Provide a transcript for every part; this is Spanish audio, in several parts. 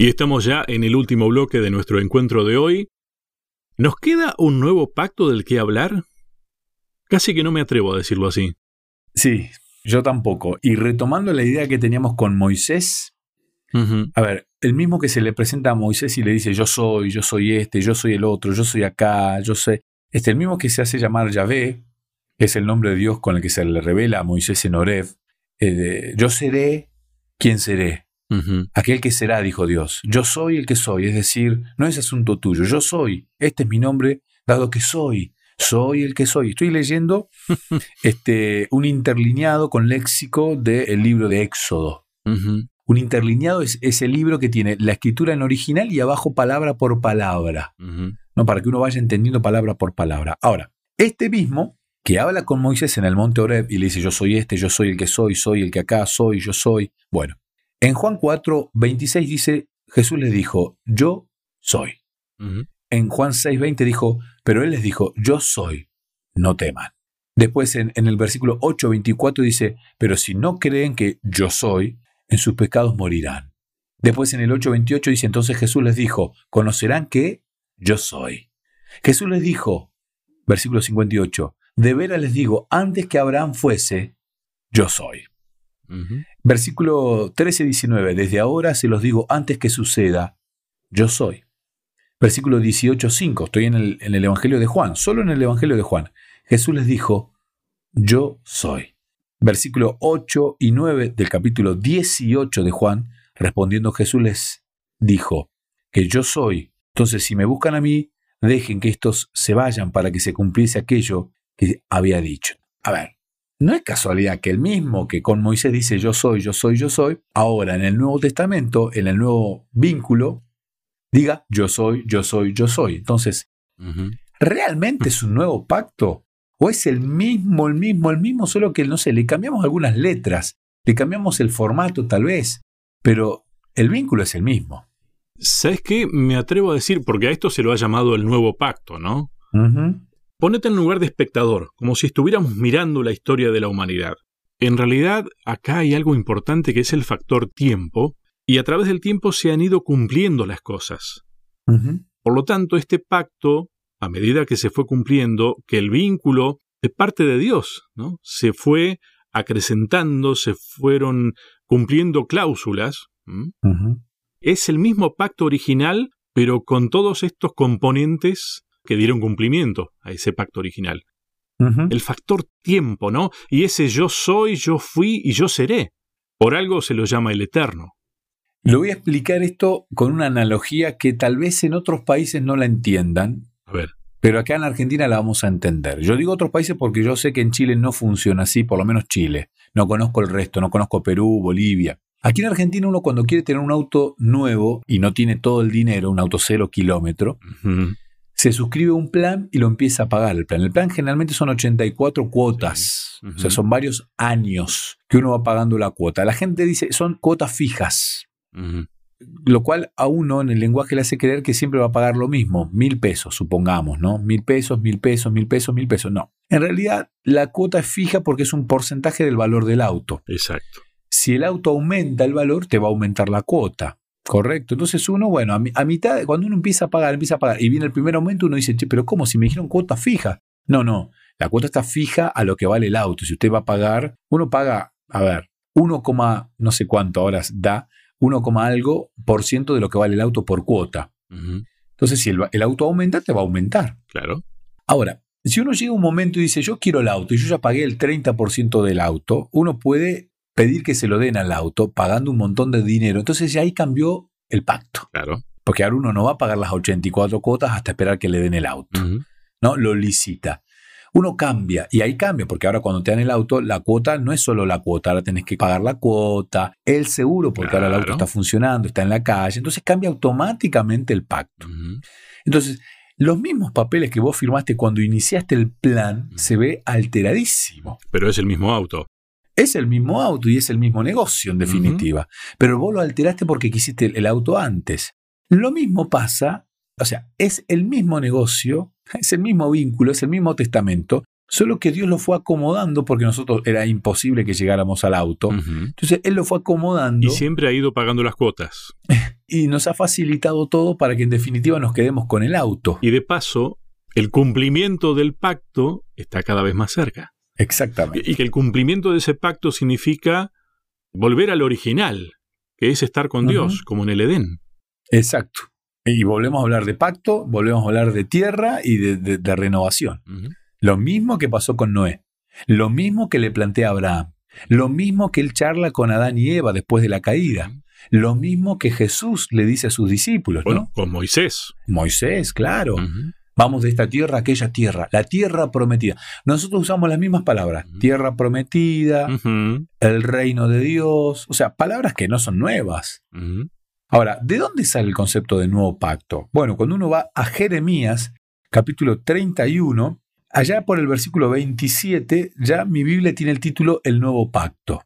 Y estamos ya en el último bloque de nuestro encuentro de hoy. ¿Nos queda un nuevo pacto del que hablar? Casi que no me atrevo a decirlo así. Sí, yo tampoco. Y retomando la idea que teníamos con Moisés, a ver, el mismo que se le presenta a Moisés y le dice yo soy, yo soy este, yo soy el otro, yo soy acá, yo sé. Este, el mismo que se hace llamar Yahvé, que es el nombre de Dios con el que se le revela a Moisés en Oreb, eh, yo seré quien seré. Aquel que será, dijo Dios. Yo soy el que soy, es decir, no es asunto tuyo, yo soy. Este es mi nombre, dado que soy. Soy el que soy. Estoy leyendo este, un interlineado con léxico del libro de Éxodo. Un interlineado es ese libro que tiene la escritura en original y abajo palabra por palabra. ¿no? Para que uno vaya entendiendo palabra por palabra. Ahora, este mismo que habla con Moisés en el monte Oreb y le dice yo soy este, yo soy el que soy, soy el que acá, soy, yo soy. Bueno, en Juan 4, 26 dice, Jesús les dijo, yo soy. En Juan 6, 20 dijo, pero él les dijo, yo soy, no teman. Después en, en el versículo 8, 24 dice, pero si no creen que yo soy, en sus pecados morirán. Después en el 8, 28 dice, entonces Jesús les dijo, conocerán que yo soy. Jesús les dijo, versículo 58, de veras les digo, antes que Abraham fuese, yo soy. Versículo 13, 19. Desde ahora se los digo antes que suceda, yo soy. Versículo 18, 5. Estoy en el, Evangelio de Juan, solo en el Evangelio de Juan. Jesús les dijo, yo soy. Versículo 8 y 9 del capítulo 18 de Juan, respondiendo Jesús les dijo, que yo soy. Entonces, si me buscan a mí, dejen que estos se vayan para que se cumpliese aquello que había dicho. A ver, no es casualidad que el mismo que con Moisés dice yo soy, yo soy, yo soy, ahora en el Nuevo Testamento, en el nuevo vínculo, diga yo soy, yo soy, yo soy. Entonces, ¿realmente es un nuevo pacto? ¿O es el mismo, el mismo, el mismo, solo que, no sé, le cambiamos algunas letras, le cambiamos el formato tal vez, pero el vínculo es el mismo? ¿Sabes qué? Me atrevo a decir, porque a esto se lo ha llamado el nuevo pacto, ¿no? Ponete en lugar de espectador, como si estuviéramos mirando la historia de la humanidad. En realidad, acá hay algo importante que es el factor tiempo, y a través del tiempo se han ido cumpliendo las cosas. Por lo tanto, este pacto, a medida que se fue cumpliendo, que el vínculo de parte de Dios, ¿no? Se fue acrecentando, se fueron cumpliendo cláusulas. Es el mismo pacto original, pero con todos estos componentes que dieron cumplimiento a ese pacto original. El factor tiempo, ¿no? Y ese yo soy, yo fui y yo seré. Por algo se lo llama el eterno. Lo voy a explicar esto con una analogía que tal vez en otros países no la entiendan. A ver. Pero acá en Argentina la vamos a entender. Yo digo otros países porque yo sé que en Chile no funciona así, por lo menos Chile. No conozco el resto, no conozco Perú, Bolivia. Aquí en Argentina uno cuando quiere tener un auto nuevo y no tiene todo el dinero, un auto cero kilómetro, se suscribe un plan y lo empieza a pagar el plan. El plan generalmente son 84 cuotas, o sea, son varios años que uno va pagando la cuota. La gente dice, son cuotas fijas, lo cual a uno en el lenguaje le hace creer que siempre va a pagar lo mismo, mil pesos, supongamos, ¿no? Mil pesos, mil pesos, mil pesos, mil pesos. No. En realidad, la cuota es fija porque es un porcentaje del valor del auto. Exacto. Si el auto aumenta el valor, te va a aumentar la cuota. Correcto. Entonces uno, bueno, a, mitad, cuando uno empieza a pagar, empieza a pagar, y viene el primer aumento, uno dice, pero ¿cómo? Si me dijeron cuota fija. No, no, la cuota está fija a lo que vale el auto. Si usted va a pagar, uno paga, a ver, 1, no sé cuánto horas da, 1, algo por ciento de lo que vale el auto por cuota. Entonces, si el, el, auto aumenta, te va a aumentar. Claro. Ahora, si uno llega a un momento y dice, yo quiero el auto y yo ya pagué el 30% del auto, uno puede pedir que se lo den al auto pagando un montón de dinero. Entonces ya ahí cambió el pacto. Claro. Porque ahora uno no va a pagar las 84 cuotas hasta esperar que le den el auto. ¿No? Lo licita. Uno cambia, y ahí cambia, porque ahora cuando te dan el auto, la cuota no es solo la cuota, ahora tenés que pagar la cuota, el seguro, porque ahora el auto está funcionando, está en la calle, entonces cambia automáticamente el pacto. Entonces, los mismos papeles que vos firmaste cuando iniciaste el plan se ve alteradísimo. Pero es el mismo auto. Es el mismo auto y es el mismo negocio en definitiva, pero vos lo alteraste porque quisiste el auto antes. Lo mismo pasa, o sea, es el mismo negocio, es el mismo vínculo, es el mismo testamento, Solo que Dios lo fue acomodando porque nosotros era imposible que llegáramos al auto. Entonces Él lo fue acomodando. Y siempre ha ido pagando las cuotas. y nos ha facilitado todo para que en definitiva nos quedemos con el auto. Y de paso, el cumplimiento del pacto está cada vez más cerca. Exactamente. Y que el cumplimiento de ese pacto significa volver al original, que es estar con Dios, como en el Edén. Exacto. Y volvemos a hablar de pacto, volvemos a hablar de tierra y de, renovación. Lo mismo que pasó con Noé. Lo mismo que le plantea Abraham. Lo mismo que él charla con Adán y Eva después de la caída. Lo mismo que Jesús le dice a sus discípulos. Bueno, con Moisés. Moisés, claro. Vamos de esta tierra a aquella tierra, la tierra prometida. Nosotros usamos las mismas palabras, tierra prometida, el reino de Dios, o sea, palabras que no son nuevas. Ahora, ¿de dónde sale el concepto de nuevo pacto? Bueno, cuando uno va a Jeremías, capítulo 31, allá por el versículo 27, ya mi Biblia tiene el título El nuevo pacto.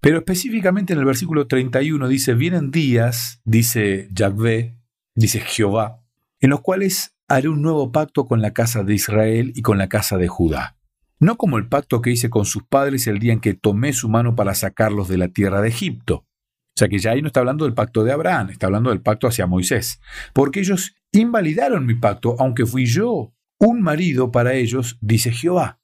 Pero específicamente en el versículo 31 dice, vienen días, dice Yahvé, dice Jehová, en los cuales haré un nuevo pacto con la casa de Israel y con la casa de Judá. No como el pacto que hice con sus padres el día en que tomé su mano para sacarlos de la tierra de Egipto. O sea que ya ahí no está hablando del pacto de Abraham, está hablando del pacto hacia Moisés. Porque ellos invalidaron mi pacto, aunque fui yo un marido para ellos, dice Jehová.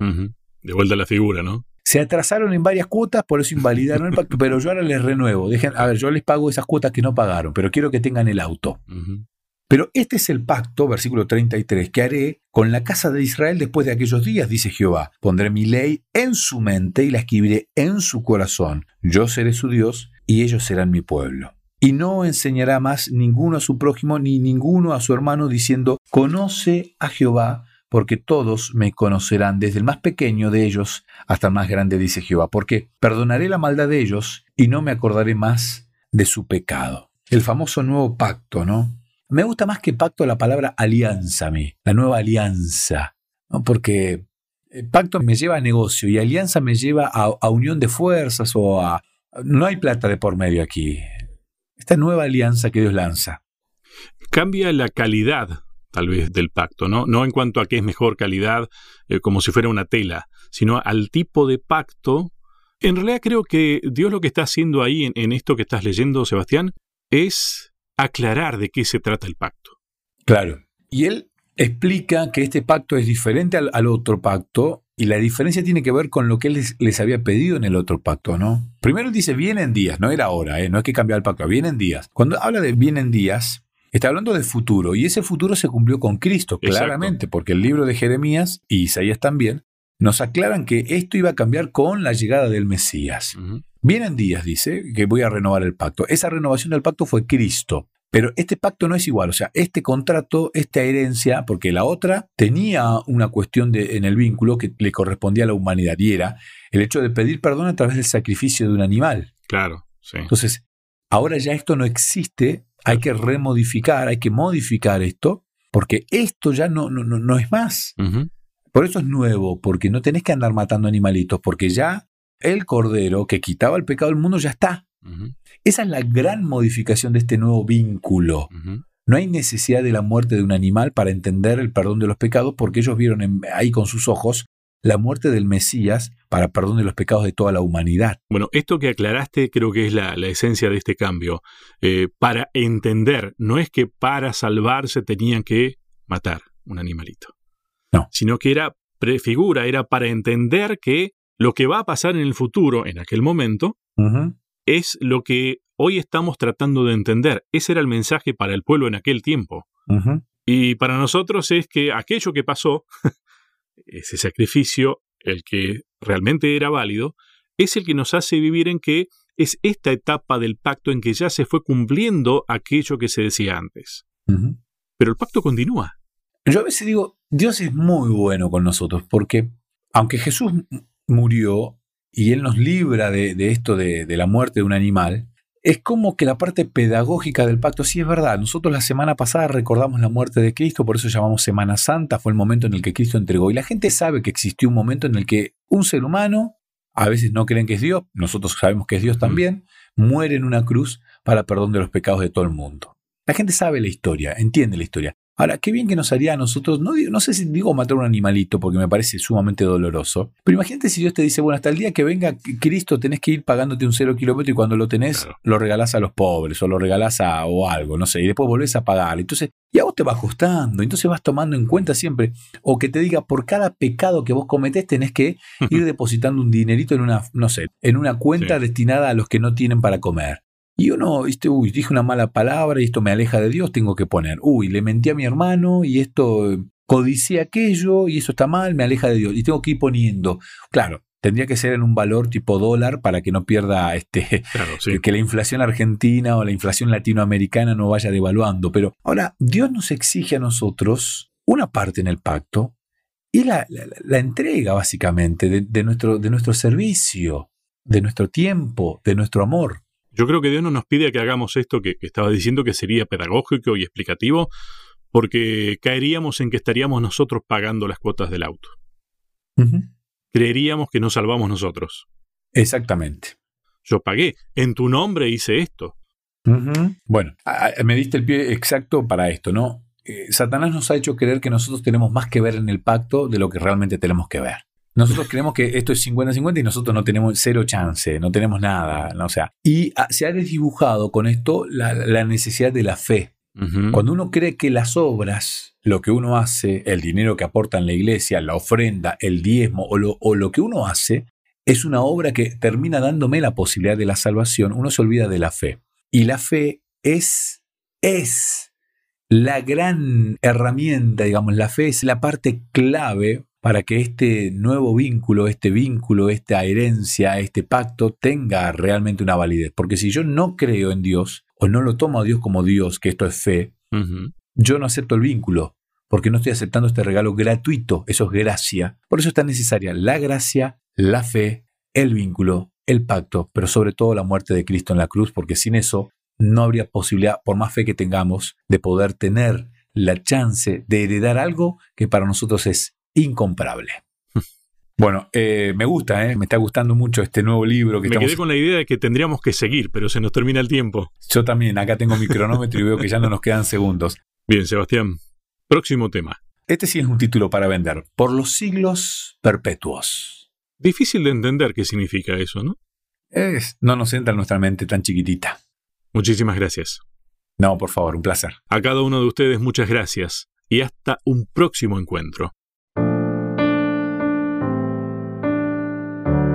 De vuelta a la figura, ¿no? Se atrasaron en varias cuotas, por eso invalidaron el pacto, pero yo ahora les renuevo. Dejen, a ver, yo les pago esas cuotas que no pagaron, pero quiero que tengan el auto. Pero este es el pacto, versículo 33, que haré con la casa de Israel después de aquellos días, dice Jehová. Pondré mi ley en su mente y la escribiré en su corazón. Yo seré su Dios y ellos serán mi pueblo. Y no enseñará más ninguno a su prójimo ni ninguno a su hermano diciendo, conoce a Jehová, porque todos me conocerán, desde el más pequeño de ellos hasta el más grande, dice Jehová, porque perdonaré la maldad de ellos y no me acordaré más de su pecado. El famoso nuevo pacto, ¿no? Me gusta más que pacto la palabra alianza a mí, la nueva alianza, ¿no? porque eh, pacto me lleva a negocio y alianza me lleva a, unión de fuerzas o a... No hay plata de por medio aquí. Esta nueva alianza que Dios lanza. Cambia la calidad, tal vez, del pacto, ¿no? No en cuanto a qué es mejor calidad, eh, como si fuera una tela, sino al tipo de pacto. En realidad creo que Dios lo que está haciendo ahí en esto que estás leyendo, Sebastián, es aclarar de qué se trata el pacto. Claro. Y él explica que este pacto es diferente al, otro pacto y la diferencia tiene que ver con lo que él les, había pedido en el otro pacto, ¿no? Primero dice vienen días, no era ahora, ¿eh? no hay que cambiar el pacto, vienen días. Cuando habla de vienen días, está hablando de futuro y ese futuro se cumplió con Cristo, claramente, porque el libro de Jeremías y Isaías también nos aclaran que esto iba a cambiar con la llegada del Mesías. Vienen días, dice, que voy a renovar el pacto. Esa renovación del pacto fue Cristo. Pero este pacto no es igual, o sea, este contrato, esta herencia, porque la otra tenía una cuestión de, en el vínculo que le correspondía a la humanidad y era el hecho de pedir perdón a través del sacrificio de un animal. Claro, sí. Entonces, ahora ya esto no existe, hay que remodificar, hay que modificar esto, porque esto ya no, no, no, es más. Por eso es nuevo, porque no tenés que andar matando animalitos, porque ya el Cordero que quitaba el pecado del mundo ya está. Esa es la gran modificación de este nuevo vínculo. No hay necesidad de la muerte de un animal para entender el perdón de los pecados, porque ellos vieron ahí con sus ojos la muerte del Mesías para perdón de los pecados de toda la humanidad. Bueno, esto que aclaraste creo que es la, esencia de este cambio. Eh, para entender, no es que para salvarse tenían que matar un animalito. No. Sino que era prefigura, era para entender que lo que va a pasar en el futuro, en aquel momento, es lo que hoy estamos tratando de entender. Ese era el mensaje para el pueblo en aquel tiempo. Y para nosotros es que aquello que pasó, ese sacrificio, el que realmente era válido, es el que nos hace vivir en que es esta etapa del pacto en que ya se fue cumpliendo aquello que se decía antes. Pero el pacto continúa. Yo a veces digo, Dios es muy bueno con nosotros, porque aunque Jesús murió y Él nos libra de, esto de, la muerte de un animal, es como que la parte pedagógica del pacto, sí es verdad, nosotros la semana pasada recordamos la muerte de Cristo, por eso llamamos Semana Santa, fue el momento en el que Cristo entregó. Y la gente sabe que existió un momento en el que un ser humano, a veces no creen que es Dios, nosotros sabemos que es Dios también, muere en una cruz para perdón de los pecados de todo el mundo. La gente sabe la historia, entiende la historia. Ahora, qué bien que nos haría a nosotros, no, no sé si digo matar un animalito porque me parece sumamente doloroso, pero imagínate si Dios te dice, bueno, hasta el día que venga Cristo tenés que ir pagándote un cero kilómetro y cuando lo tenés lo regalás a los pobres o lo regalás a o algo, no sé, y después volvés a pagar. Entonces, y a vos te va costando, entonces vas tomando en cuenta siempre, o que te diga, por cada pecado que vos cometés tenés que ir depositando un dinerito en una, no sé, en una cuenta destinada a los que no tienen para comer. Y uno, ¿viste? uy, dije una mala palabra y esto me aleja de Dios, tengo que poner, uy, le mentí a mi hermano y esto codicié aquello y eso está mal, me aleja de Dios. Y tengo que ir poniendo, claro, tendría que ser en un valor tipo dólar para que no pierda este que la inflación argentina o la inflación latinoamericana no vaya devaluando. Pero ahora, Dios nos exige a nosotros una parte en el pacto y la, la, entrega básicamente de, nuestro, de nuestro servicio, de nuestro tiempo, de nuestro amor. Yo creo que Dios no nos pide que hagamos esto que, estaba diciendo que sería pedagógico y explicativo, porque caeríamos en que estaríamos nosotros pagando las cuotas del auto. Creeríamos que nos salvamos nosotros. Exactamente. Yo pagué, en tu nombre hice esto. Bueno, me diste el pie exacto para esto, ¿no? Eh, Satanás nos ha hecho creer que nosotros tenemos más que ver en el pacto de lo que realmente tenemos que ver. Nosotros creemos que esto es 50-50 y nosotros no tenemos cero chance, no tenemos nada. O sea, y ah, se ha desdibujado con esto la, necesidad de la fe. Cuando uno cree que las obras, lo que uno hace, el dinero que aporta en la iglesia, la ofrenda, el diezmo o lo, o lo que uno hace, es una obra que termina dándome la posibilidad de la salvación, uno se olvida de la fe. Y la fe es, es la gran herramienta, digamos, la fe es la parte clave para que este nuevo vínculo, este vínculo, esta herencia, este pacto tenga realmente una validez. Porque si yo no creo en Dios o no lo tomo a Dios como Dios, que esto es fe, yo no acepto el vínculo, porque no estoy aceptando este regalo gratuito, eso es gracia. Por eso es tan necesaria la gracia, la fe, el vínculo, el pacto, pero sobre todo la muerte de Cristo en la cruz, porque sin eso no habría posibilidad, por más fe que tengamos, de poder tener la chance de heredar algo que para nosotros es incomparable. Bueno, eh, me gusta, eh, me está gustando mucho este nuevo libro que Me quedé con la idea de que tendríamos que seguir, pero se nos termina el tiempo. Yo también, acá tengo mi cronómetro y veo que ya no nos quedan segundos. Bien, Sebastián. Próximo tema. Este sí es un título para vender. Por los siglos perpetuos. Difícil de entender qué significa eso, ¿no? Es, no nos entra en nuestra mente tan chiquitita. Muchísimas gracias. No, por favor, un placer. A cada uno de ustedes muchas gracias y hasta un próximo encuentro.